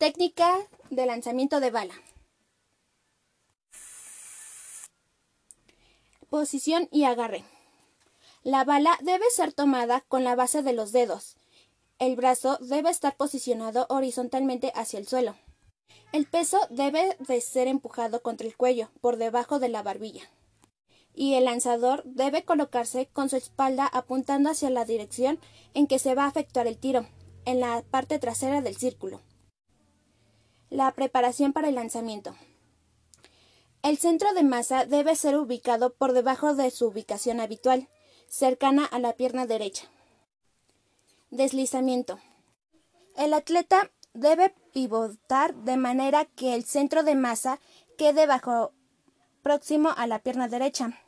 Técnica de lanzamiento de bala. Posición y agarre. La bala debe ser tomada con la base de los dedos. El brazo debe estar posicionado horizontalmente hacia el suelo. El peso debe de ser empujado contra el cuello, por debajo de la barbilla. Y el lanzador debe colocarse con su espalda apuntando hacia la dirección en que se va a efectuar el tiro, en la parte trasera del círculo. La preparación para el lanzamiento. El centro de masa debe ser ubicado por debajo de su ubicación habitual, cercana a la pierna derecha. Deslizamiento. El atleta debe pivotar de manera que el centro de masa quede bajo próximo a la pierna derecha.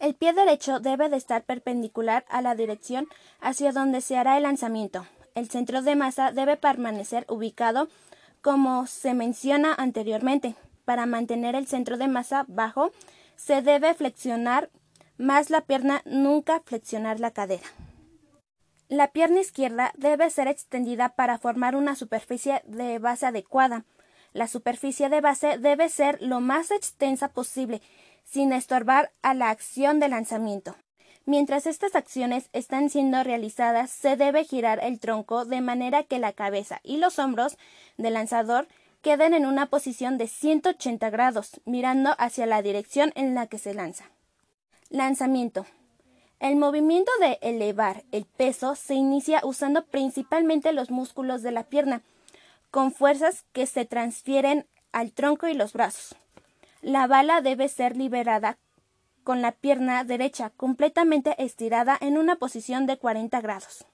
El pie derecho debe de estar perpendicular a la dirección hacia donde se hará el lanzamiento. El centro de masa debe permanecer ubicado como se menciona anteriormente, para mantener el centro de masa bajo, se debe flexionar más la pierna, nunca flexionar la cadera. La pierna izquierda debe ser extendida para formar una superficie de base adecuada. La superficie de base debe ser lo más extensa posible, sin estorbar a la acción de lanzamiento. Mientras estas acciones están siendo realizadas, se debe girar el tronco de manera que la cabeza y los hombros del lanzador queden en una posición de 180 grados, mirando hacia la dirección en la que se lanza. Lanzamiento. El movimiento de elevar el peso se inicia usando principalmente los músculos de la pierna, con fuerzas que se transfieren al tronco y los brazos. La bala debe ser liberada con la pierna derecha completamente estirada en una posición de 40 grados.